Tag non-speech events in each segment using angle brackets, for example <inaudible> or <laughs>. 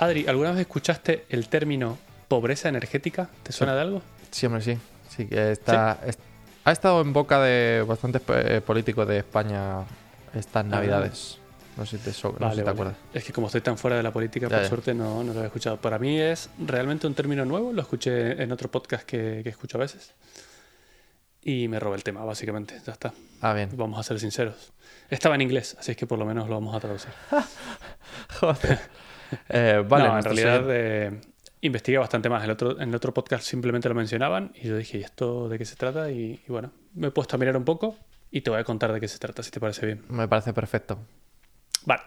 Adri, ¿alguna vez escuchaste el término pobreza energética? ¿Te suena de algo? Sí, hombre, sí. Sí, está, es- ha estado en boca de bastantes eh, políticos de España estas navidades. No sé si te, so- no sé Vale, si te vale. acuerdas. Es que como estoy tan fuera de la política, Ya, por ya. suerte no, no lo he escuchado. Para mí es realmente un término nuevo, lo escuché en otro podcast que, que escucho a veces. Y me robé el tema, básicamente. Ya está. Ah, bien. Vamos a ser sinceros. Estaba en inglés, así es que por lo menos lo vamos a traducir. <laughs> <laughs> Joder. <laughs> Eh, vale, no, en realidad oyentes- eh, investigué bastante más. El otro, en el otro podcast simplemente lo mencionaban y yo dije, ¿y esto de qué se trata? Y, y bueno, me he puesto a mirar un poco y te voy a contar de qué se trata, si te parece bien. me parece perfecto. Vale.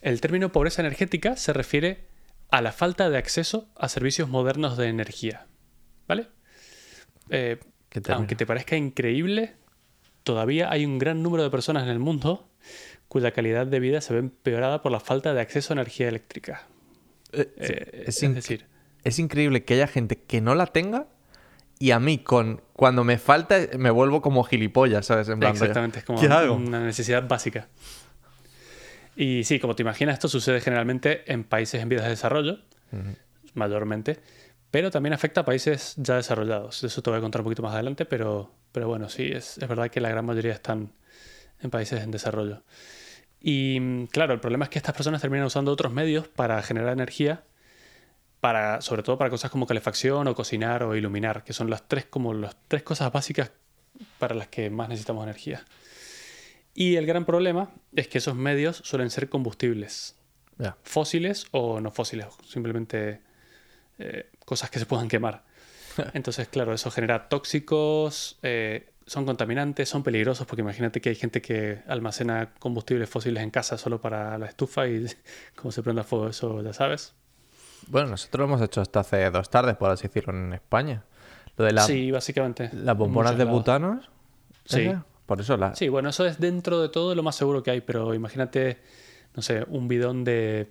El término pobreza energética se refiere a la falta de acceso a servicios modernos de energía. ¿Vale? Eh, aunque te parezca increíble, todavía hay un gran número de personas en el mundo cuya calidad de vida se ve empeorada por la falta de acceso a energía eléctrica. Eh, Eh, es, decir, es increíble que haya gente que no la tenga y a mí con cuando me falta me vuelvo como gilipollas, ¿sabes? En plan, Exactamente, es como una necesidad básica. Y sí, como te imaginas, esto sucede generalmente en países en vías de desarrollo, mayormente, pero también afecta a países ya desarrollados. De eso te voy a contar un poquito más adelante, pero, pero bueno, sí, es, es verdad que la gran mayoría están en países en desarrollo. Y mm, claro, el problema es que estas personas terminan usando otros medios para generar energía, para, sobre todo para cosas como calefacción o cocinar o iluminar, que son las tres, como las tres cosas básicas para las que más necesitamos energía. Y el gran problema es que esos medios suelen ser combustibles, fósiles o no fósiles, simplemente eh, cosas que se puedan quemar. <laughs> Entonces, claro, eso genera tóxicos, eh, son contaminantes, son peligrosos, porque imagínate que hay gente que almacena combustibles fósiles en casa solo para la estufa y <laughs> como se prende a fuego, eso ya sabes. Bueno, nosotros lo hemos hecho hasta hace dos tardes, por así decirlo, en España. Lo de la- sí, básicamente. las bombonas de butanos. Sí. ¿esa? Por eso la... Sí, bueno, eso es dentro de todo lo más seguro que hay, pero imagínate, no sé, un bidón de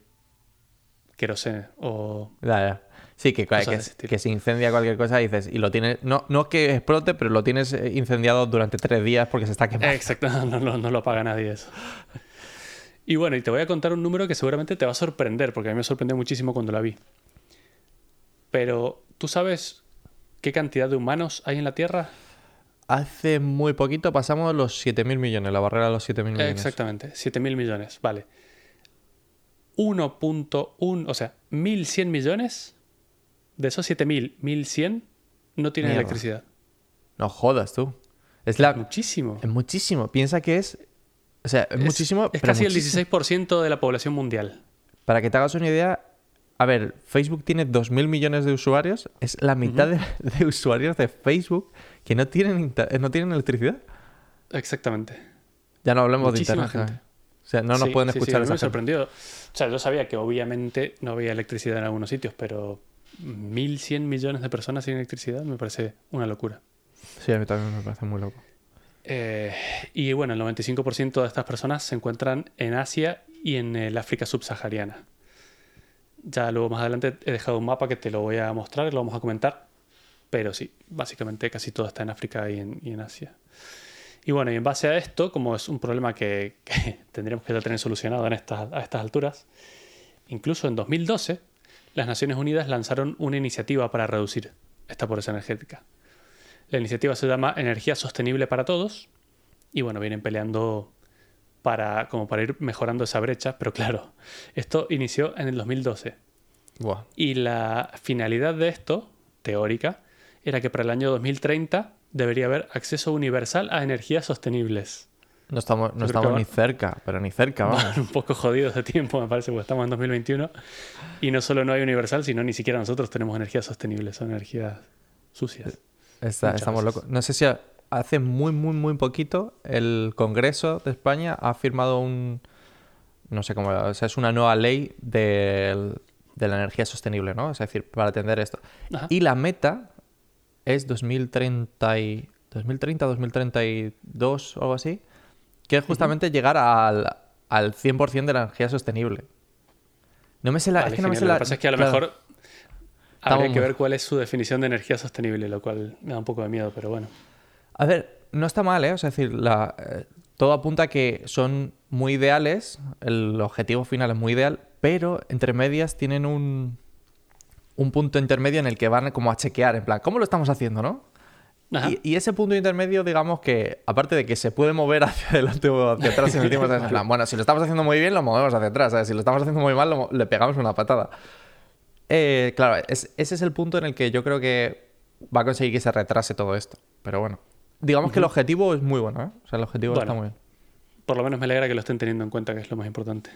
querosene o... Ya, ya. Sí, que, que, se incendia cualquier cosa y dices, y lo tienes, no, no que explote, pero lo tienes eh, incendiado durante tres días porque se está quemando. Exacto, <laughs> no, no, no lo paga nadie eso. Y bueno, y te voy a contar un número que seguramente te va a sorprender, porque a mí me sorprendió muchísimo cuando la vi. Pero, ¿tú sabes qué cantidad de humanos hay en la Tierra? Hace muy poquito pasamos los 7.000 millones, la barrera de los 7.000 millones. Exactamente, 7.000 millones, vale. 1.1, o sea, 1.100 millones, de esos 7.000, 1.100 no tienen Mierda. electricidad. No jodas tú. Es, la, Muchísimo. es muchísimo. Piensa que es... O sea, es, muchísimo, Es pero casi muchísimo. el 16% de la población mundial. Para que te hagas una idea, a ver, Facebook tiene 2.000 millones de usuarios. Es la mitad de, de usuarios de Facebook que no tienen, inter- no tienen electricidad. Exactamente. Ya no hablemos Muchísima de internet. gente. ¿sabes? O sea, no nos Sí, pueden sí, sí, escuchar a mí me sorprendió. O sea, yo sabía que obviamente no había electricidad en algunos sitios, pero 1.100 millones de personas sin electricidad me parece una locura. Sí, a mí también me parece muy loco. Eh, y bueno, el 95% de estas personas se encuentran en Asia y en el África subsahariana. Ya luego más adelante he dejado un mapa que te lo voy a mostrar y lo vamos a comentar. Pero sí, básicamente casi todo está en África y en, y en Asia. Y bueno, y en base a esto, como es un problema que, <laughs> que tendríamos que ya tener solucionado en estas, a estas alturas, incluso en 2012, las Naciones Unidas lanzaron una iniciativa para reducir esta pobreza energética. La iniciativa se llama Energía Sostenible para Todos y bueno, vienen peleando para, como para ir mejorando esa brecha, pero claro, esto inició en el 2012 Buah. y la finalidad de esto, teórica, era que para el año 2030 debería haber acceso universal a energías sostenibles. No estamos, no estamos ni cerca, pero ni cerca, vamos. Van un poco jodidos de tiempo, me parece, porque estamos en 2021 y no solo no hay universal, sino ni siquiera nosotros tenemos energías sostenibles, son energías sucias. Está- estamos veces. locos. No sé si ha- hace muy, muy, muy poquito el Congreso de España ha firmado un... No sé cómo... O sea, es una nueva ley del- de la energía sostenible, ¿no? Es decir, para atender esto. Ajá. Y la meta es 2030, y, 2030 2032 o algo así, que es justamente llegar al, al 100% de la energía sostenible. No me sé la... Vale, es que no me sé Lo la... que pasa es que a lo claro. mejor habría Estamos que ver cuál es su definición de energía sostenible, lo cual me da un poco de miedo, pero bueno. A ver, no está mal, ¿eh? O sea, es decir, la, eh, todo apunta a que son muy ideales, el objetivo final es muy ideal, pero entre medias tienen un, un punto intermedio en el que van como a chequear, en plan, ¿cómo lo estamos haciendo, no? Y, y ese punto intermedio, digamos que, aparte de que se puede mover <laughs> hacia adelante o hacia atrás en el tiempo. En plan, bueno, si lo estamos haciendo muy bien, lo movemos hacia atrás, ¿sabes? Si lo estamos haciendo muy mal, lo le pegamos una patada. Eh, claro, es- ese es el punto en el que yo creo que va a conseguir que se retrase todo esto. Pero bueno, digamos que el objetivo es muy bueno, ¿eh? O sea, el objetivo Bueno. está muy bien. Por lo menos me alegra que lo estén teniendo en cuenta, que es lo más importante.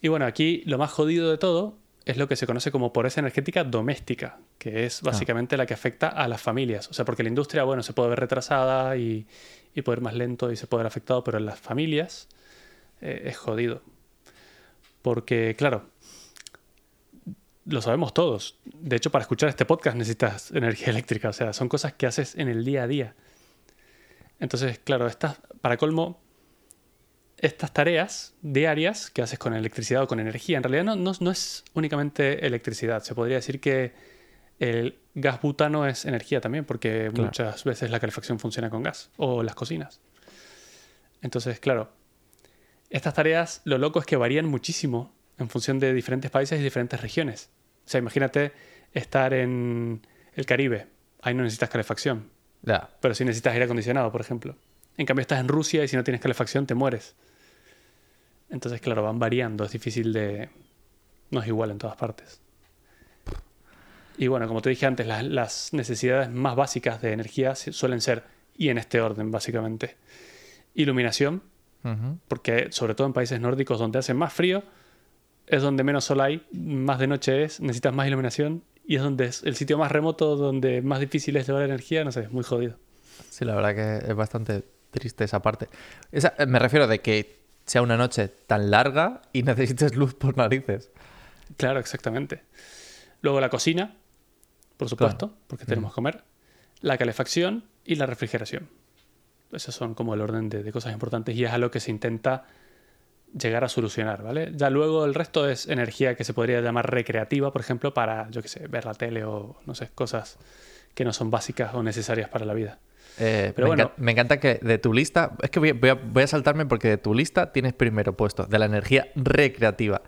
Y bueno, aquí lo más jodido de todo es lo que se conoce como pobreza energética doméstica, que es básicamente la que afecta a las familias. O sea, porque la industria, bueno, se puede ver retrasada y, y puede ir más lento y se puede ver afectado, pero en las familias eh, es jodido. Porque, claro, lo sabemos todos. De hecho, para escuchar este podcast necesitas <laughs> energía eléctrica. O sea, son cosas que haces en el día a día. Entonces, claro, estas, para colmo, estas tareas diarias que haces con electricidad o con energía, en realidad no, no, no es únicamente electricidad. Se podría decir que el gas butano es energía también, porque Claro. muchas veces la calefacción funciona con gas o las cocinas. Entonces, claro, estas tareas, lo loco es que varían muchísimo en función de diferentes países y diferentes regiones. O sea, imagínate estar en el Caribe, ahí no necesitas calefacción, pero sí necesitas aire acondicionado, por ejemplo. En cambio, estás en Rusia y si no tienes calefacción te mueres. Entonces, claro, van variando, es difícil de... No es igual en todas partes. Y bueno, como te dije antes, las, las necesidades más básicas de energía suelen ser, y en este orden básicamente, iluminación, porque sobre todo en países nórdicos donde hace más frío, es donde menos sol hay, más de noche es, necesitas más iluminación y es donde es el sitio más remoto, donde más difícil es llevar energía, no sé, es muy jodido. Sí, la verdad que es bastante triste esa parte. Esa, me refiero de que sea una noche tan larga y <laughs> necesites luz por narices. Claro, exactamente. Luego la cocina, por supuesto, porque tenemos que comer, la calefacción y la refrigeración. Esos son como el orden de, de cosas importantes y es a lo que se intenta llegar a solucionar, ¿vale? Ya luego el resto es energía que se podría llamar recreativa, por ejemplo, para, yo qué sé, ver la tele o, no sé, cosas que no son básicas o necesarias para la vida. Eh, Pero me, bueno. encan- me encanta que de tu lista, es que voy, a- voy a, voy a saltarme porque de tu lista tienes primero puesto de la energía recreativa,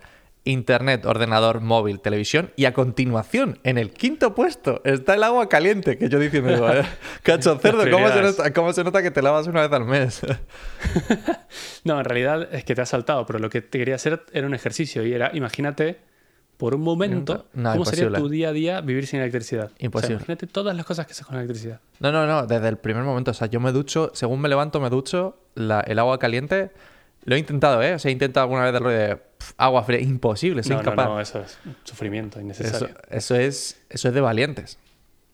internet, ordenador, móvil, televisión y a continuación, en el quinto puesto, está el agua caliente, que yo diciendo, <laughs> cacho cerdo, ¿cómo se, nota, cómo se nota que te lavas una vez al mes? <laughs> No, en realidad es que te has saltado, pero lo que te quería hacer era un ejercicio y era, imagínate por un momento No, cómo sería imposible. tu día a día vivir sin electricidad. O sea, Imposible. imagínate todas las cosas que haces con electricidad. No, no, no, desde el primer momento. O sea, yo me ducho, según me levanto, me ducho, la- el agua caliente. Lo he intentado, ¿eh? O sea, he intentado alguna vez darlo de pf, agua fría. Imposible, soy No, no, incapaz. no, eso es sufrimiento eso, innecesario. eso es, eso es de valientes.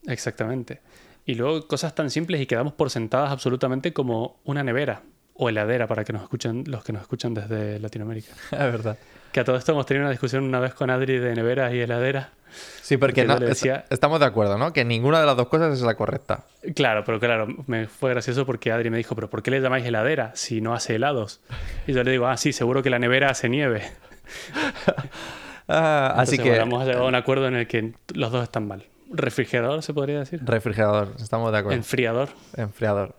Exactamente. Y luego cosas tan simples y que damos por sentadas absolutamente como una nevera o heladera para que nos escuchen los que nos escuchan desde Latinoamérica. <laughs> Es verdad. Que a todo esto hemos tenido una discusión una vez con Adri de neveras y heladeras. Sí, porque, no, le decía- estamos de acuerdo, ¿no? Que ninguna de las dos cosas es la correcta. Claro, pero claro, me fue gracioso porque Adri me dijo, pero ¿por qué le llamáis heladera si no hace helados? Y yo le digo, ah, sí, seguro que la nevera hace nieve. <laughs> Ah, así Entonces, que bueno, hemos llegado a un acuerdo en el que los dos están mal. Refrigerador, se podría decir. refrigerador, estamos de acuerdo. Enfriador. Enfriador.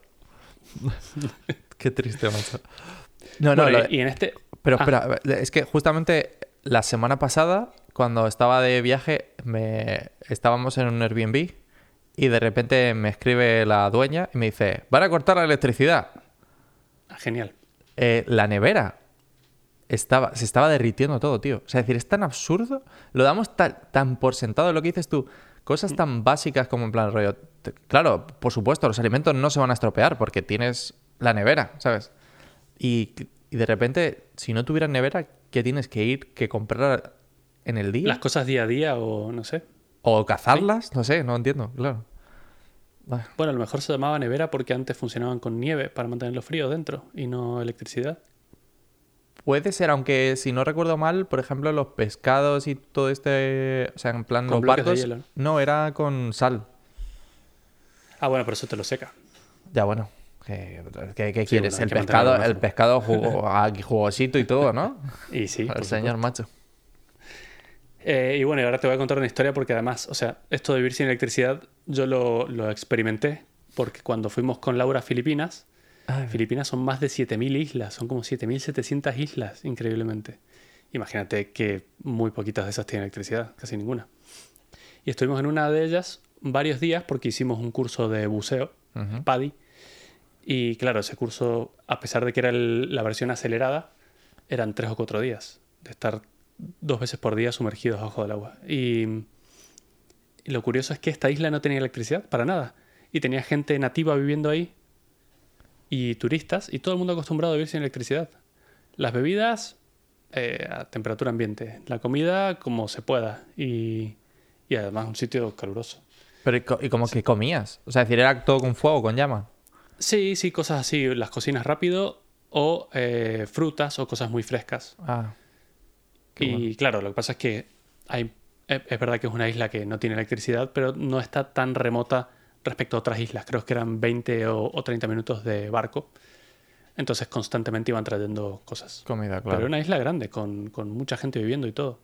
<laughs> Qué triste, macho. No, no, Bueno, lo- y en este... Pero Ah, espera, es que justamente la semana pasada, cuando estaba de viaje, me estábamos en un Airbnb y de repente me escribe la dueña y me dice, van a cortar la electricidad. ah, genial. Eh, la nevera estaba, se estaba derritiendo todo, tío. O sea, es decir, es tan absurdo. Lo damos tan, tan por sentado lo que dices tú. Cosas tan básicas como en plan rollo. Claro, por supuesto, los alimentos no se van a estropear porque tienes la nevera, ¿sabes? Y, y de repente, si no tuvieras nevera, ¿qué tienes que ir que comprar en el día? Las cosas día a día o no sé. ¿O cazarlas? No sé, no entiendo, claro. Ah, Bueno, a lo mejor se llamaba nevera porque antes funcionaban con nieve para mantenerlo frío dentro y no electricidad. Puede ser, aunque si no recuerdo mal, por ejemplo, los pescados y todo este. O sea, en plan, Con los de barcos. hielo, ¿no? Era con sal. Ah, bueno, pero eso te lo seca. Ya, bueno. ¿Qué, qué- quieres? el pescado, el pescado jugo- aquí jugosito y todo, ¿no? Y sí. el señor macho. Eh, y bueno, y ahora te voy a contar una historia porque además, o sea, esto de vivir sin electricidad yo lo, lo experimenté porque cuando fuimos con Laura a Filipinas, Ay, Filipinas son más de 7.000 islas, son como 7.700 islas, increíblemente. imagínate que muy poquitas de esas tienen electricidad, casi ninguna. Y estuvimos en una de ellas varios días porque hicimos un curso de buceo, Ujú. PADI. Y claro, ese curso, a pesar de que era el- la versión acelerada, eran tres o cuatro días de estar dos veces por día sumergidos bajo del agua. Y, y lo curioso es que esta isla no tenía electricidad para nada. Y tenía gente nativa viviendo ahí y turistas y todo el mundo acostumbrado a vivir sin electricidad. Las bebidas eh, a temperatura ambiente, la comida como se pueda y, y además un sitio caluroso. Pero ¿y co- ¿y cómo que comías? O sea, decir, era todo con fuego, con llama. Sí, sí, cosas así, las cocinas rápido o eh, frutas o cosas muy frescas. Ah. Y bueno. claro, lo que pasa es que hay, es es verdad que es una isla que no tiene electricidad, pero no está tan remota respecto a otras islas. Creo que eran 20 o, o 30 minutos de barco. Entonces constantemente iban trayendo cosas. Comida, Pero claro. era una isla grande, con, con mucha gente viviendo y todo.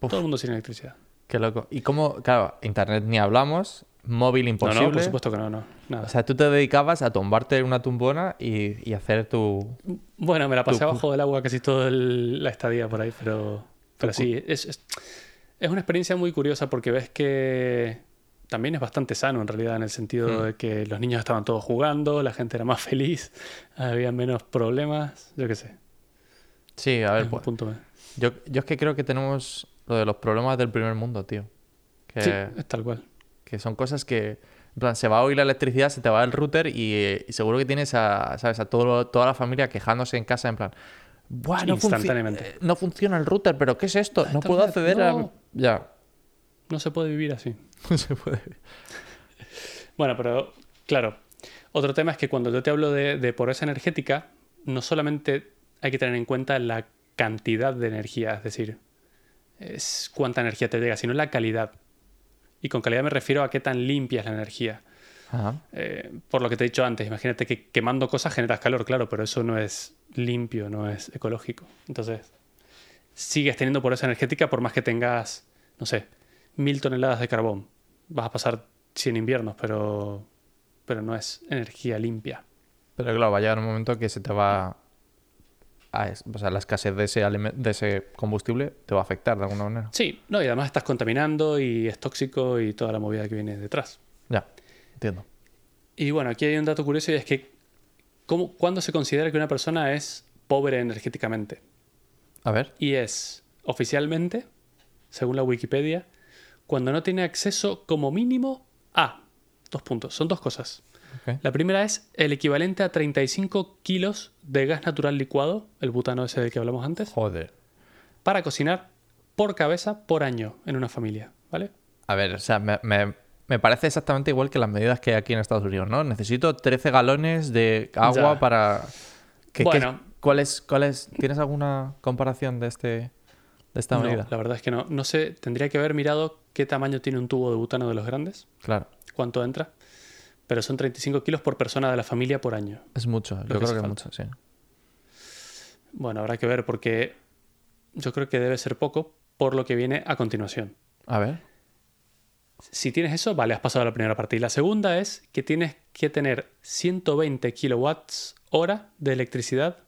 Uf. Todo el mundo sin electricidad. Qué loco. ¿Y cómo? Claro, internet ni hablamos, móvil No, imposible. no, por supuesto que no, no. Nada. O sea, tú te dedicabas a tumbarte en una tumbona y, y hacer tu... Bueno, me la pasé Tu- abajo del agua casi toda la estadía por ahí, pero, pero sí, es, es, es una experiencia muy curiosa porque ves que también es bastante sano en realidad, en el sentido Hmm. de que los niños estaban todos jugando, la gente era más <laughs> feliz, había menos problemas, yo qué sé. Sí, a es ver, un pues, punto yo, yo es que creo que tenemos lo de los problemas del primer mundo, tío. Que, Sí, es tal cual. Que son cosas que... En plan, se va a oír la electricidad, se te va el router y, y seguro que tienes a, ¿sabes? a todo, toda la familia quejándose en casa en plan... "Buah, no, Instantáneamente. eh, no funciona el router, pero ¿qué es esto? No puedo acceder a... no. Ya. No se puede vivir así. <laughs> No se puede. Bueno, pero claro, otro tema es que cuando yo te hablo de, de pobreza energética, no solamente hay que tener en cuenta la cantidad de energía, es decir, es cuánta energía te llega, sino la calidad. Y con calidad me refiero a qué tan limpia es la energía. Ajá. Eh, por lo que te he dicho antes, imagínate que quemando cosas generas calor, claro, pero eso no es limpio, no es ecológico. Entonces, sigues teniendo pobreza energética por más que tengas, no sé, mil toneladas de carbón. Vas a pasar 100 inviernos, pero, pero no es energía limpia. Pero claro, va a llegar un momento que se te va... a o sea, la escasez de ese, alime- de ese combustible te va a afectar de alguna manera. Sí, no, y además estás contaminando y es tóxico y toda la movida que viene detrás. Ya, entiendo. Y bueno, aquí hay un dato curioso y es que ¿cómo, ¿cuándo se considera que una persona es pobre energéticamente? A ver. y es oficialmente, según la Wikipedia, cuando no tiene acceso como mínimo a dos puntos. Son dos cosas. La primera es el equivalente a 35 kilos de gas natural licuado, el butano ese del que hablamos antes, Joder. para cocinar por cabeza por año en una familia. ¿Vale? A ver, o sea, me, me- me parece exactamente igual que las medidas que hay aquí en Estados Unidos, ¿no? Necesito 13 galones de agua Ya. para... ¿Qué- qué- Bueno. ¿cuál es, cuál es- ¿Tienes alguna comparación de, este, de esta No, medida? la verdad es que no. No sé, tendría que haber mirado qué tamaño tiene un tubo de butano de los grandes, Claro, cuánto entra, pero son 35 kilos por persona de la familia por año. es mucho. Yo que creo que es mucho, sí. Bueno, habrá que ver porque yo creo que debe ser poco por lo que viene a continuación. A ver. Si tienes eso, vale, has pasado la primera parte. Y la segunda es que tienes que tener 120 kilowatts hora de electricidad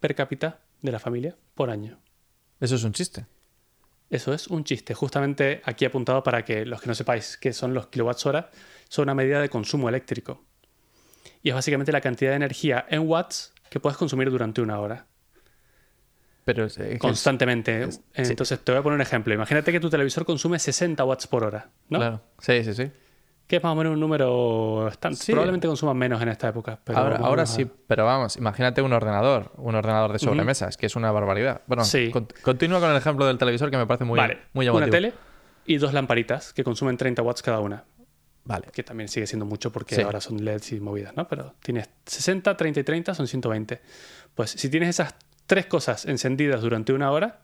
per cápita de la familia por año. Eso es un chiste. Eso es un chiste. Justamente aquí apuntado para que los que no sepáis qué son los kilowatts hora, son una medida de consumo eléctrico. Y es básicamente la cantidad de energía en watts que puedes consumir durante una hora. Pero es, es que es- constantemente. sí. Entonces, te voy a poner un ejemplo. Imagínate que tu televisor consume 60 watts por hora, ¿no? Claro. Sí, sí, sí. Que es más o menos un número. Sí. Probablemente consuman menos en esta época. Pero ahora ahora a- sí, pero vamos, imagínate un ordenador, un ordenador de sobremesa, es que es una barbaridad. Bueno, Sí. con- continúa con el ejemplo del televisor que me parece muy, vale, muy una tele y dos lamparitas que consumen 30 watts cada una. Vale. Que también sigue siendo mucho porque Sí. ahora son LEDs y movidas, ¿no? Pero tienes 60, 30 y 30 son 120. Pues si tienes esas tres cosas encendidas durante una hora,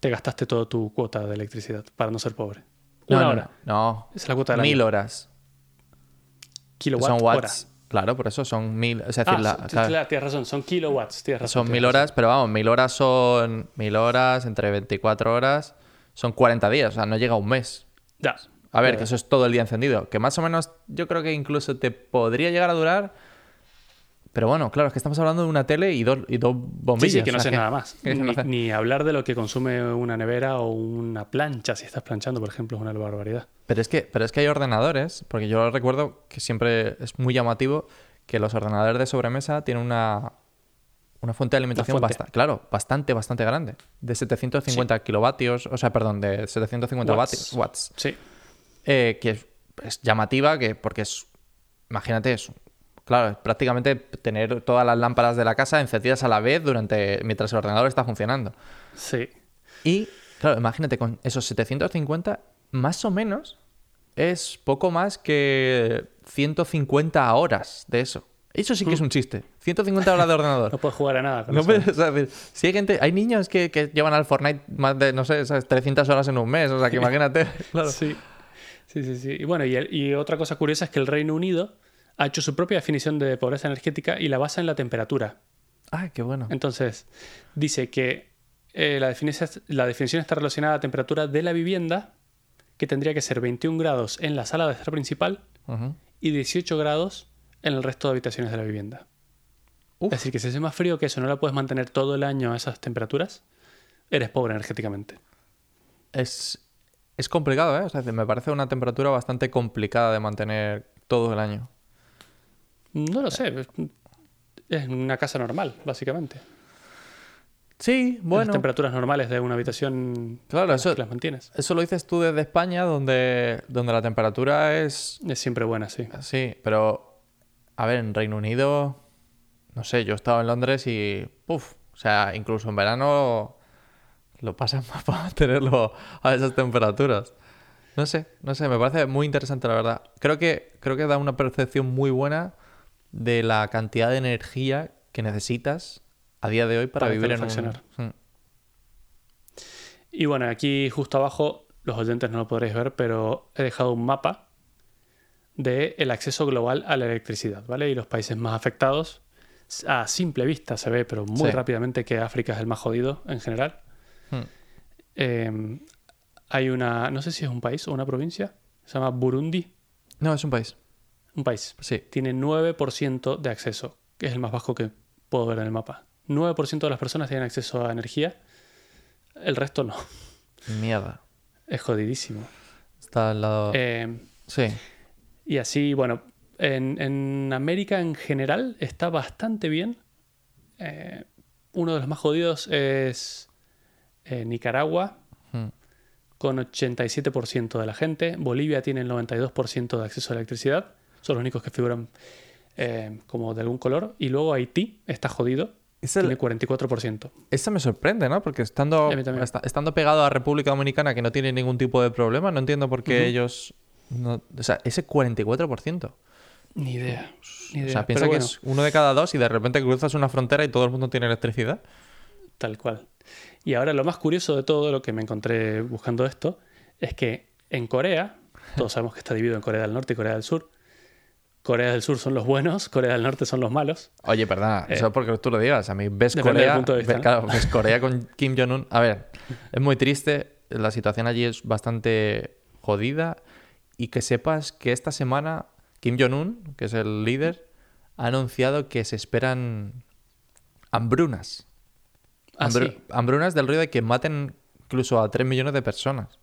te gastaste toda tu cuota de electricidad para no ser pobre. Una no, hora. No, es la cuota del mil año. horas. Kilowatt son hora. watts. Claro, por eso son mil. Es decir, Ah, la- son- claro, claro, tienes razón, son kilowatts. Tienes razón, son tienes mil razón. horas, pero vamos, mil horas son mil horas entre 24 horas, son 40 días, o sea, no llega a un mes. Ya. A ver, que eso es todo el día encendido. Que más o menos yo creo que incluso te podría llegar a durar Pero bueno, claro, es que estamos hablando de una tele y dos, y dos Sí, bombillas. sí, <laughs> que no sé nada más. Ni, hablar de lo que consume una nevera o una plancha. Si estás planchando, por ejemplo, es una barbaridad. Pero es que, pero es que hay ordenadores, porque yo recuerdo que siempre es muy llamativo que los ordenadores de sobremesa tienen una, una fuente de alimentación bastante, claro, bastante, bastante grande. De 750 kilovatios, o sea, perdón, de 750 Watts. vatios, watts. Sí, eh, que es, es llamativa, que porque es, imagínate eso. Claro, es prácticamente tener todas las lámparas de la casa encendidas a la vez durante mientras el ordenador está funcionando. sí. Y, claro, imagínate, con esos 750, más o menos, es poco más que 150 horas de eso. Eso sí que es un chiste. 150 horas de ordenador. <laughs> No puedes jugar a nada con No eso. puedes- o sea, es decir, si hay gente, hay niños que, que llevan al Fortnite más de, no sé, esas 300 horas en un mes, o sea, que <laughs> imagínate. Claro. Sí, sí, sí. sí. Y bueno, y, el- y otra cosa curiosa es que el Reino Unido ha hecho su propia definición de pobreza energética y la basa en la temperatura. Ay, qué bueno. Entonces, dice que eh, la, definición, la definición está relacionada a la temperatura de la vivienda, que tendría que ser 21 grados en la sala de estar principal y 18 grados en el resto de habitaciones de la vivienda. Uf. Es decir, que si hace más frío que eso, no la puedes mantener todo el año a esas temperaturas, eres pobre energéticamente. Es, es complicado, ¿eh? O sea, me parece una temperatura bastante complicada de mantener todo el año. No lo sé, es- una casa normal, básicamente. Sí, Las bueno. temperaturas normales de una habitación Claro, las eso, las mantienes. eso lo dices tú desde España, donde, donde la temperatura es... Es siempre buena, sí. Sí, pero... A ver, en Reino Unido... No sé, yo he estado en Londres y... Puf, o sea, incluso en verano lo pasan <laughs> más para mantenerlo a esas temperaturas. No sé, no sé, me parece muy interesante la verdad. Creo que, creo que da una percepción muy buena de la cantidad de energía que necesitas a día de hoy para, Para vivir en un... calefaccionar. Mm. Y bueno, aquí justo abajo, los oyentes no lo podréis ver, pero he dejado un mapa de el acceso global a la electricidad, ¿vale? Y los países más afectados, a simple vista se ve, pero muy Sí. rápidamente que África es el más jodido en general. Mm. Eh, hay una, no sé si es un país o una provincia, se llama Burundi, No, es un país. Un país. Sí. Tiene 9% de acceso, que es el más bajo que puedo ver en el mapa. 9% de las personas tienen acceso a energía, el resto no. Mierda. Es jodidísimo. Está al lado... Eh, Sí. y así, bueno, en, en América en general está bastante bien. Eh, uno de los más jodidos es eh, Nicaragua, Mm. con 87% de la gente. Bolivia tiene el 92% de acceso a electricidad. Son los únicos que figuran eh, como de algún color. Y luego Haití está jodido. Tiene 44%. Esa me sorprende, ¿no? Porque estando, estando pegado a República Dominicana, que no tiene ningún tipo de problema, no entiendo por qué ellos... no- o sea, ese 44%. Ni idea. Ni O idea. sea, piensa Pero que bueno, es uno de cada dos y de repente cruzas una frontera y todo el mundo tiene electricidad. Tal cual. Y ahora lo más curioso de todo lo que me encontré buscando esto es que en Corea, todos sabemos que está dividido en Corea del Norte y Corea del Sur. Corea del Sur son los buenos, Corea del Norte son los malos. Oye, perdona, Eh, eso es porque tú lo digas. A mí ves Corea, punto de vista, ves- ¿no? claro, ves <laughs> Corea con Kim Jong-un. A ver, es muy triste. La situación allí es bastante jodida. Y que sepas que esta semana Kim Jong-un, que es el líder, ha anunciado que se esperan hambrunas. Ah, sí. Hambrunas del río de que maten incluso a 3 millones de personas.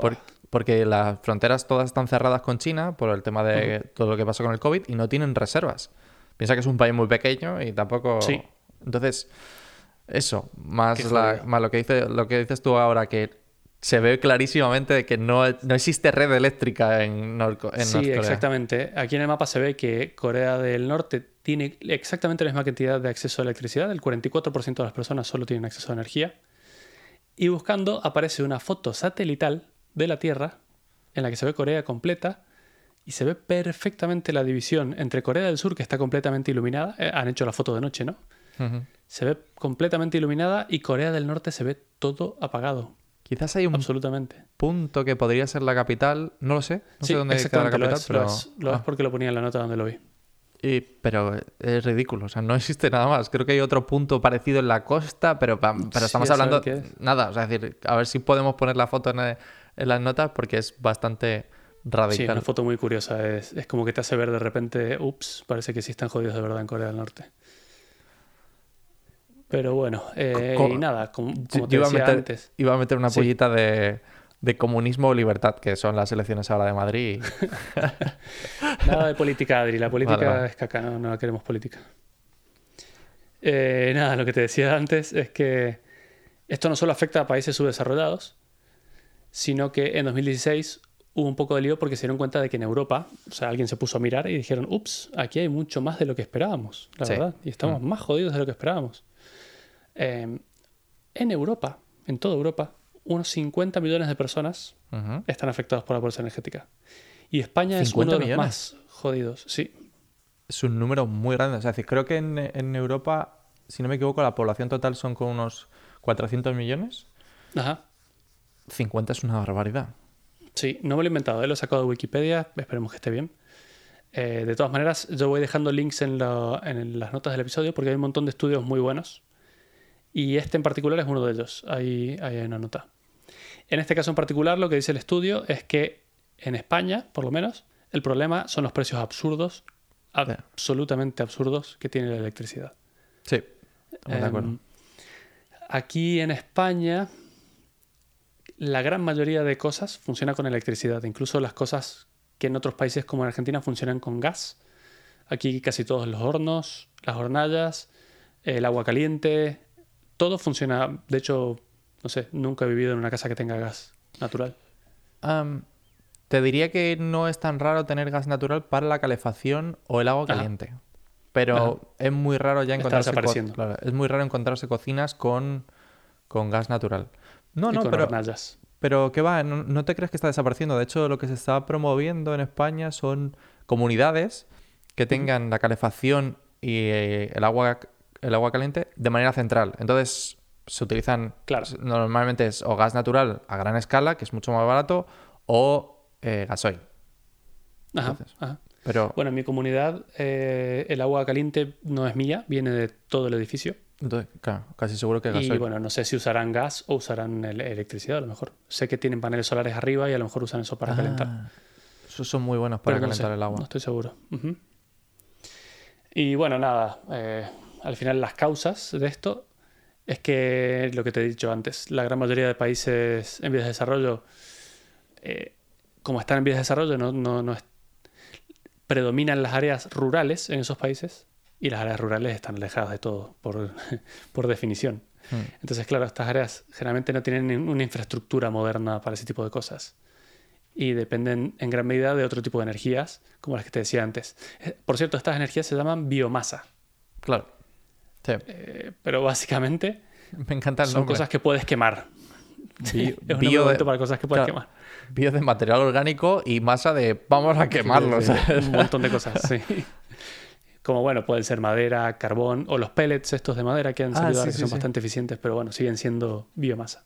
Por- porque las fronteras todas están cerradas con China por el tema de todo lo que pasó con el COVID y no tienen reservas. Piensa que es un país muy pequeño y tampoco... Sí. Entonces, eso, más, la- lo, que dice, lo que dices tú ahora, que se ve clarísimamente de que no, no existe red eléctrica en, en sí, North exactamente. Aquí en el mapa se ve que Corea del Norte tiene exactamente la misma cantidad de acceso a electricidad. El 44% de las personas solo tienen acceso a energía. Y buscando aparece una foto satelital de la Tierra en la que se ve Corea completa y se ve perfectamente la división entre Corea del Sur, que está completamente iluminada. eh, han hecho la foto de noche, ¿no? Se ve completamente iluminada y Corea del Norte se ve todo apagado. Quizás hay un Absolutamente. punto que podría ser la capital, no lo sé, no sí, sé dónde queda la exactamente. Lo capital, es, pero... lo es. Lo es Ah. porque lo ponía en la nota donde lo vi. Y- pero es ridículo, o sea, no existe nada más. Creo que hay otro punto parecido en la costa, pero, pero estamos hablando es. nada. O sea, es decir, a ver si podemos poner la foto en, el- en las notas porque es bastante, radical. Sí, es una foto muy curiosa. Es, es como que te hace ver de repente, ups, parece que sí están jodidos de verdad en Corea del Norte. Pero bueno, eh, y nada, como, como Yo te iba, a decía meter, antes. iba a meter una Sí. pollita de, de comunismo o libertad, que son las elecciones ahora de Madrid. <laughs> Nada de política, Adri. La política Vale, vale. es caca, no, no la queremos política. Eh, nada, lo que te decía antes es que esto no solo afecta a países subdesarrollados, sino que en 2016 hubo un poco de lío porque se dieron cuenta de que en Europa, o sea, alguien se puso a mirar y dijeron, ups, aquí hay mucho más de lo que esperábamos, la Sí. verdad, y estamos más jodidos de lo que esperábamos. Eh, en Europa, en toda Europa, unos 50 millones de personas están afectados por la pobreza energética. Y España es 50 uno de los más jodidos, sí. Es un número muy grande. O sea, es decir, creo que en, en Europa, si no me equivoco, la población total son con unos 400 millones. Ajá. 50 es una barbaridad. Sí, no me lo he inventado, ¿eh? lo he sacado de Wikipedia, esperemos que esté bien. Eh, de todas maneras, yo voy dejando links en, la- en las notas del episodio porque hay un montón de estudios muy buenos. Y este en particular es uno de ellos. Ahí, ahí hay una nota. En este caso en particular, lo que dice el estudio es que en España, por lo menos, el problema son los precios absurdos, absolutamente absurdos, que tiene la electricidad. Sí, de acuerdo. Em, Aquí en España, la gran mayoría de cosas funciona con electricidad, incluso las cosas que en otros países como en Argentina funcionan con gas. Aquí casi todos los hornos, las hornallas, el agua caliente, todo funciona. De hecho, no sé, nunca he vivido en una casa que tenga gas natural. Te diría que no es tan raro tener gas natural para la calefacción o el agua Ajá. caliente. Pero es muy raro ya encontrarse co- desapareciendo. claro, es muy raro encontrarse cocinas con, con gas natural. No, y no, con pero, hornallas. pero que va, no, no te crees que está desapareciendo. De hecho, lo que se está promoviendo en España son comunidades que tengan la calefacción y eh, el agua, el agua caliente de manera central. Entonces, se utilizan, Claro. normalmente es o gas natural a gran escala, que es mucho más barato, o eh, gasoil. Ajá, entonces, ajá. Pero Bueno, en mi comunidad eh, el agua caliente no es mía, viene de todo el edificio. entonces, claro, casi seguro que Y gasoil. bueno, no sé si usarán gas o usarán el- electricidad a lo mejor. Sé que tienen paneles solares arriba y a lo mejor usan eso para calentar. Ah, Esos son muy buenos para Pero no calentar sé, el agua. No estoy seguro. Y bueno, nada, eh, al final las causas de esto es que lo que te he dicho antes, la gran mayoría de países en vías de desarrollo, eh, como están en vías de desarrollo, no, no, no predominan las áreas rurales en esos países y las áreas rurales están alejadas de todo por, <laughs> por definición. Hmm. Entonces, claro, estas áreas generalmente no tienen una infraestructura moderna para ese tipo de cosas. Y dependen en gran medida de otro tipo de energías, como las que te decía antes. Eh, Por cierto, estas energías se llaman biomasa. Claro. Sí. eh, pero básicamente <laughs> Me encanta el son nombre. cosas que puedes quemar. <laughs> Es un bio de- momento para cosas que puedes claro, quemar. Bio de material orgánico y masa de vamos a quemarlo. Sí, sí. Un montón de cosas, sí. <laughs> Como bueno, pueden ser madera, carbón o los pellets estos de madera que han Ah, salido sí, ahora, que sí, son sí. bastante eficientes, pero bueno, siguen siendo biomasa.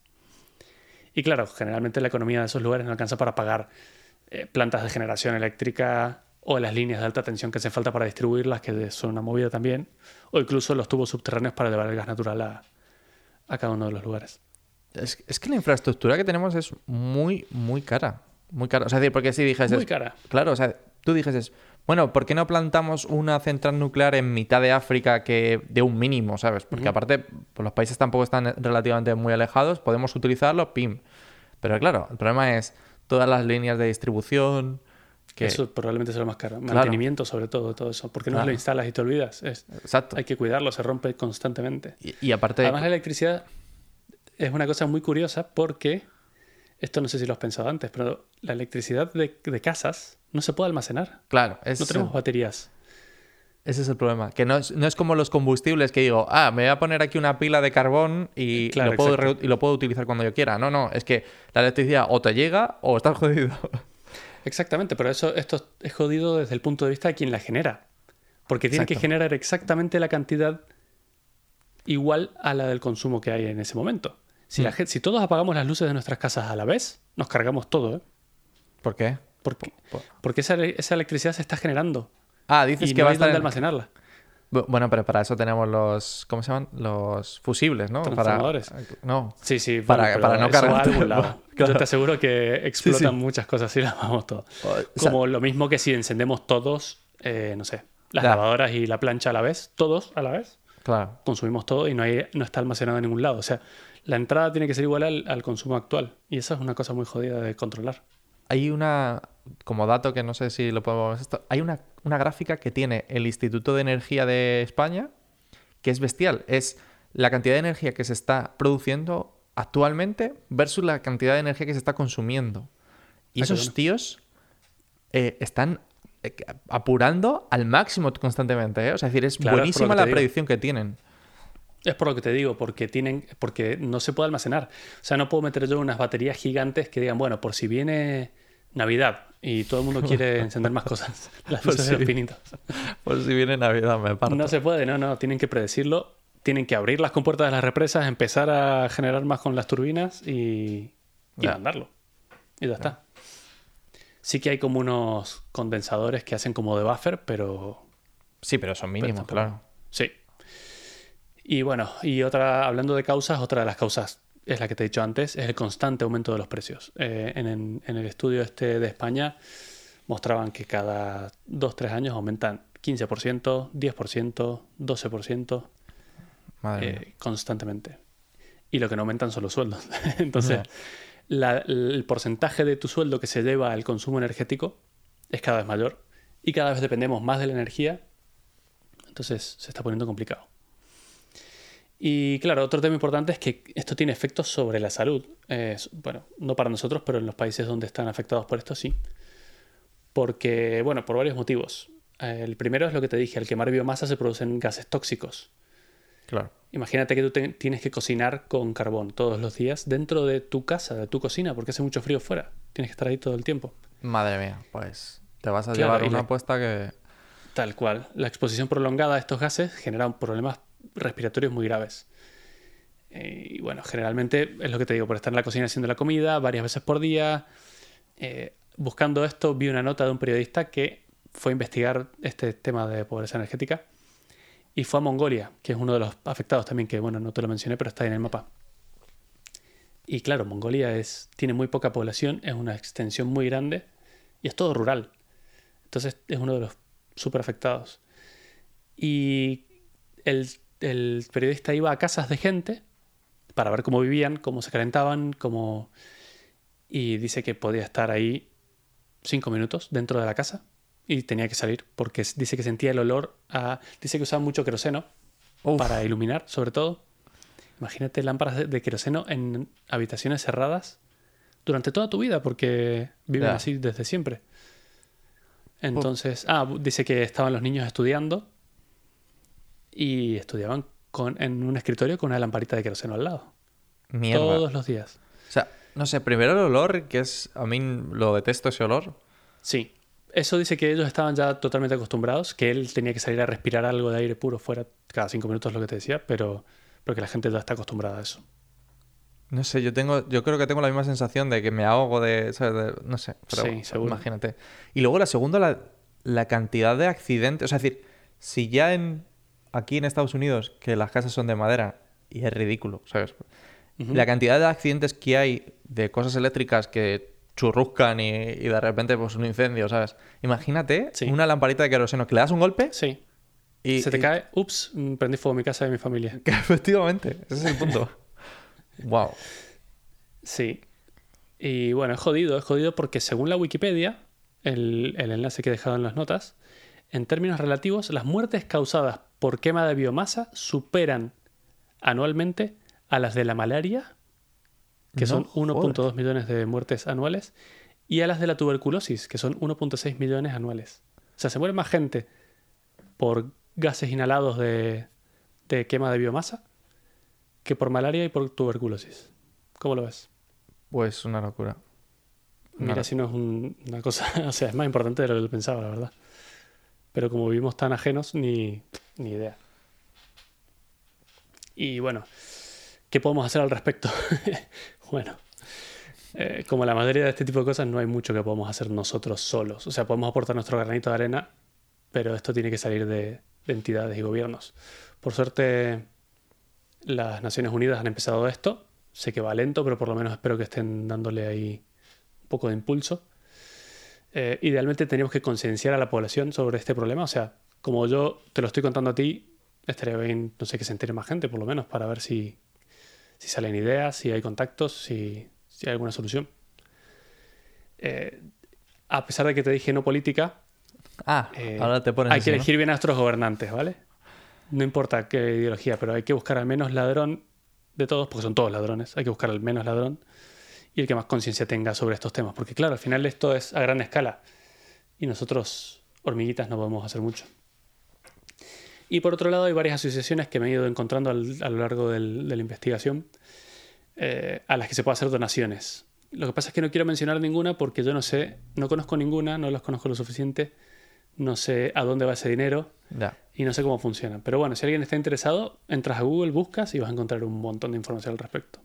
Y claro, generalmente la economía de esos lugares no alcanza para pagar eh, plantas de generación eléctrica o las líneas de alta tensión que hace falta para distribuirlas, que son una movida también, o incluso los tubos subterráneos para llevar el gas natural a, a cada uno de los lugares. Es, es que la infraestructura que tenemos es muy, muy cara. Muy cara. O sea, porque si dijeses. Muy cara. Claro, o sea, tú dijeses, bueno, ¿por qué no plantamos una central nuclear en mitad de África que de un mínimo, ¿sabes? Porque aparte, pues los países tampoco están relativamente muy alejados, podemos utilizarlo, pim. Pero claro, el problema es todas las líneas de distribución. Que... Eso probablemente lo más caro. Mantenimiento, sobre todo, todo eso. Porque no Claro. lo instalas y te olvidas. Es- Exacto. hay que cuidarlo, se rompe constantemente. Y, y aparte, Además, la electricidad es una cosa muy curiosa porque, esto no sé si lo has pensado antes, pero la electricidad de, de casas no se puede almacenar. claro, es, No tenemos baterías. ese es el problema. Que no es, no es como los combustibles que digo, ah, me voy a poner aquí una pila de carbón y, Claro, lo, puedo y lo puedo utilizar cuando yo quiera. No, no, es que la electricidad o te llega o estás <laughs> jodido. Exactamente, pero eso, esto es jodido desde el punto de vista de quien la genera. Porque tiene que generar exactamente la cantidad igual a la del consumo que hay en ese momento. Si, la gen- si todos apagamos las luces de nuestras casas a la vez, nos cargamos todo, ¿eh? ¿Por qué? Porque, Por- porque esa, esa electricidad se está generando Ah, dices y que no va a estar en... almacenarla. Bu- Bueno, pero para eso tenemos los. ¿Cómo se llaman? Los fusibles, ¿no? Para, Transformadores. no. Sí, sí, Para- bueno, para no algún lado. <laughs> Claro. Yo te aseguro que explotan sí. muchas cosas y las vamos. O sea, Como lo mismo que si encendemos todos, eh, no sé, las lavadoras y la plancha a la vez, todos a la vez, Claro. consumimos todo y no, hay, no está almacenado en ningún lado. O sea, la entrada tiene que ser igual al, al consumo actual. Y esa es una cosa muy jodida de controlar. Hay una. Como dato que no sé si lo podemos. Esto, hay una, una gráfica que tiene el Instituto de Energía de España que es bestial. Es la cantidad de energía que se está produciendo actualmente versus la cantidad de energía que se está consumiendo. Y Ah, esos bueno. tíos eh, están apurando al máximo constantemente. ¿eh? O sea, es decir, es Claro, buenísima la digo. predicción que tienen. Es por lo que te digo, porque tienen, porque no se puede almacenar. O sea, no puedo meter yo unas baterías gigantes que digan, bueno, por si viene Navidad y todo el mundo <laughs> quiere encender más cosas. Las luces si de los pinitos. Por si viene Navidad, me parto. No se puede, no, no, tienen que predecirlo. Tienen que abrir las compuertas de las represas, empezar a generar más con las turbinas y, y mandarlo. Y ya está. Sí que hay como unos condensadores que hacen como de buffer, pero Sí, pero son mínimos, claro. sí. Y bueno, y otra, hablando de causas, otra de las causas es la que te he dicho antes, es el constante aumento de los precios. Eh, en, el estudio este de España mostraban que cada 2-3 años aumentan 15%, 10%, 12%. Madre mía. eh, constantemente. Y lo que no aumentan son los sueldos. <laughs> Entonces. El porcentaje de tu sueldo que se lleva al consumo energético es cada vez mayor y cada vez dependemos más de la energía. Entonces, se está poniendo complicado. Y claro, otro tema importante es que esto tiene efectos sobre la salud. Bueno, no para nosotros, pero en los países donde están afectados por esto sí. Porque, bueno, por varios motivos. El primero es lo que te dije, al quemar biomasa se producen gases tóxicos. Claro. Imagínate que tú te- tienes que cocinar con carbón todos los días dentro de tu casa, de tu cocina, porque hace mucho frío fuera. Tienes que estar ahí todo el tiempo. Madre mía, pues te vas a Claro, llevar una la- apuesta que... Tal cual. La exposición prolongada a estos gases genera problemas respiratorios muy graves. Eh, y bueno, generalmente es lo que te digo, por estar en la cocina haciendo la comida varias veces por día. eh, buscando esto, vi una nota de un periodista que fue a investigar este tema de pobreza energética y fue a Mongolia, que es uno de los afectados también, que bueno, no te lo mencioné, pero está en el mapa. Y claro, Mongolia es, tiene muy poca población, es una extensión muy grande y es todo rural. Entonces es uno de los súper afectados. Y el, el periodista iba a casas de gente para ver cómo vivían, cómo se calentaban, cómo... Y dice que podía estar ahí cinco minutos dentro de la casa y tenía que salir porque dice que sentía el olor a... Dice que usaban mucho queroseno Uf, para iluminar, sobre todo. Imagínate lámparas de, queroseno en habitaciones cerradas durante toda tu vida, porque viven así desde siempre. Entonces, ah, dice que estaban los niños estudiando y estudiaban con, en un escritorio con una lamparita de queroseno al lado. mierda. Todos los días. O sea, no sé, primero el olor, que es... A mí lo detesto ese olor. Sí. Eso dice que ellos estaban ya totalmente acostumbrados, que él tenía que salir a respirar algo de aire puro fuera cada cinco minutos, lo que te decía, pero porque la gente ya está acostumbrada a eso. No sé, yo tengo, yo creo que tengo la misma sensación de que me ahogo de, ¿sabes? De- no sé, pero Sí, seguro. imagínate. Y luego la segunda, la, la cantidad de accidentes, o sea, es decir, si ya en aquí en Estados Unidos que las casas son de madera y es ridículo, ¿sabes? La cantidad de accidentes que hay de cosas eléctricas que churruscan y, y de repente pues un incendio, ¿sabes? Imagínate Sí. una lamparita de queroseno que le das un golpe Sí. y Se te y- cae, ups, prendí fuego a mi casa y mi familia. <laughs> que efectivamente, ese es el punto. <laughs> wow. Sí. Y bueno, es jodido, es jodido porque según la Wikipedia, el, el enlace que he dejado en las notas, en términos relativos, las muertes causadas por quema de biomasa superan anualmente a las de la malaria, que No son jodas. 1.2 millones de muertes anuales, y a las de la tuberculosis, que son 1.6 millones anuales. O sea, se muere más gente por gases inhalados de, de quema de biomasa que por malaria y por tuberculosis. ¿Cómo lo ves? Pues una locura. Mira si no es un- una cosa, <laughs> o sea, es más importante de lo que yo pensaba, la verdad. Pero como vivimos tan ajenos, ni, ni idea. Y bueno, ¿qué podemos hacer al respecto? <laughs> bueno, eh, como la mayoría de este tipo de cosas, no hay mucho que podamos hacer nosotros solos. O sea, podemos aportar nuestro granito de arena, pero esto tiene que salir de, de entidades y gobiernos. Por suerte, las Naciones Unidas han empezado esto. Sé que va lento, pero por lo menos espero que estén dándole ahí un poco de impulso. Eh, idealmente tenemos que concienciar a la población sobre este problema. O sea, como yo te lo estoy contando a ti, estaría bien, no sé, que se entere más gente, por lo menos, para ver si, si salen ideas, si hay contactos, si, si hay alguna solución. Eh, a pesar de que te dije no política, Ah, eh, ahora te pones hay que ¿no? elegir bien a nuestros gobernantes, ¿vale? No importa qué ideología, pero hay que buscar al menos ladrón de todos, porque son todos ladrones. Hay que buscar al menos ladrón y el que más conciencia tenga sobre estos temas. Porque claro, al final esto es a gran escala y nosotros, hormiguitas, no podemos hacer mucho. Y por otro lado, hay varias asociaciones que me he ido encontrando al- a lo largo del- de la investigación eh, a las que se puede hacer donaciones. Lo que pasa es que no quiero mencionar ninguna porque yo no sé, no conozco ninguna, no las conozco lo suficiente, no sé a dónde va ese dinero y no sé cómo funcionan. Pero bueno, si alguien está interesado, entras a Google, buscas y vas a encontrar un montón de información al respecto.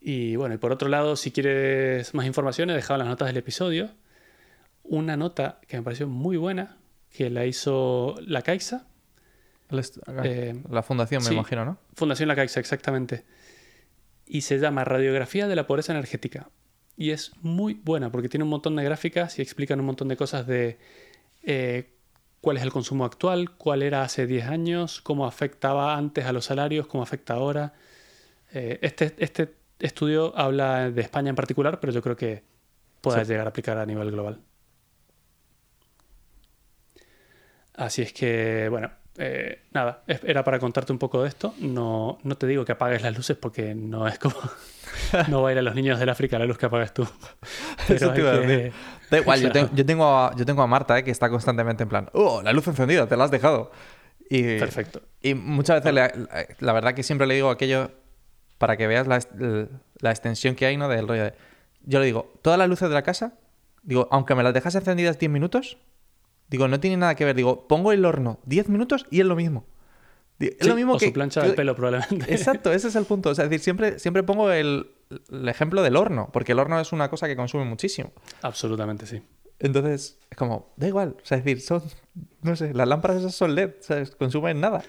Y bueno, y por otro lado, si quieres más información, he dejado en las notas del episodio una nota que me pareció muy buena, que la hizo la Caixa, El est- Eh, la fundación, me sí. imagino, ¿no? Fundación La Caixa, exactamente. Y se llama Radiografía de la Pobreza Energética. Y es muy buena porque tiene un montón de gráficas y explican un montón de cosas de eh, cuál es el consumo actual, cuál era hace 10 años, cómo afectaba antes a los salarios, cómo afecta ahora. Eh, este, este estudio habla de España en particular, pero yo creo que pueda Sí. llegar a aplicar a nivel global. Así es que, bueno, eh, nada, era para contarte un poco de esto. No, no te digo que apagues las luces porque no es como. <laughs> no va a ir a los niños del África la luz que apagas tú. <laughs> Pero Eso te iba a decir. Da igual, yo, <laughs> tengo, yo, tengo a, yo tengo a Marta, eh, que está constantemente en plan, ¡oh, la luz encendida, te la has dejado! Y, Perfecto. Y muchas veces, le- la verdad que siempre le digo aquello para que veas la, la extensión que hay, ¿no? Del rollo de... Yo le digo, todas las luces de la casa, digo, aunque me las dejas encendidas 10 minutos, digo, no tiene nada que ver. Digo, pongo el horno 10 minutos y es lo mismo. Es Sí, lo mismo o que... su plancha yo- de pelo, probablemente. Exacto, ese es el punto. O sea, es decir, siempre, siempre pongo el, el ejemplo del horno, porque el horno es una cosa que consume muchísimo. Absolutamente sí. Entonces, es como, da igual. O sea, es decir, son, no sé, las lámparas esas son LED, ¿sabes? Consumen nada.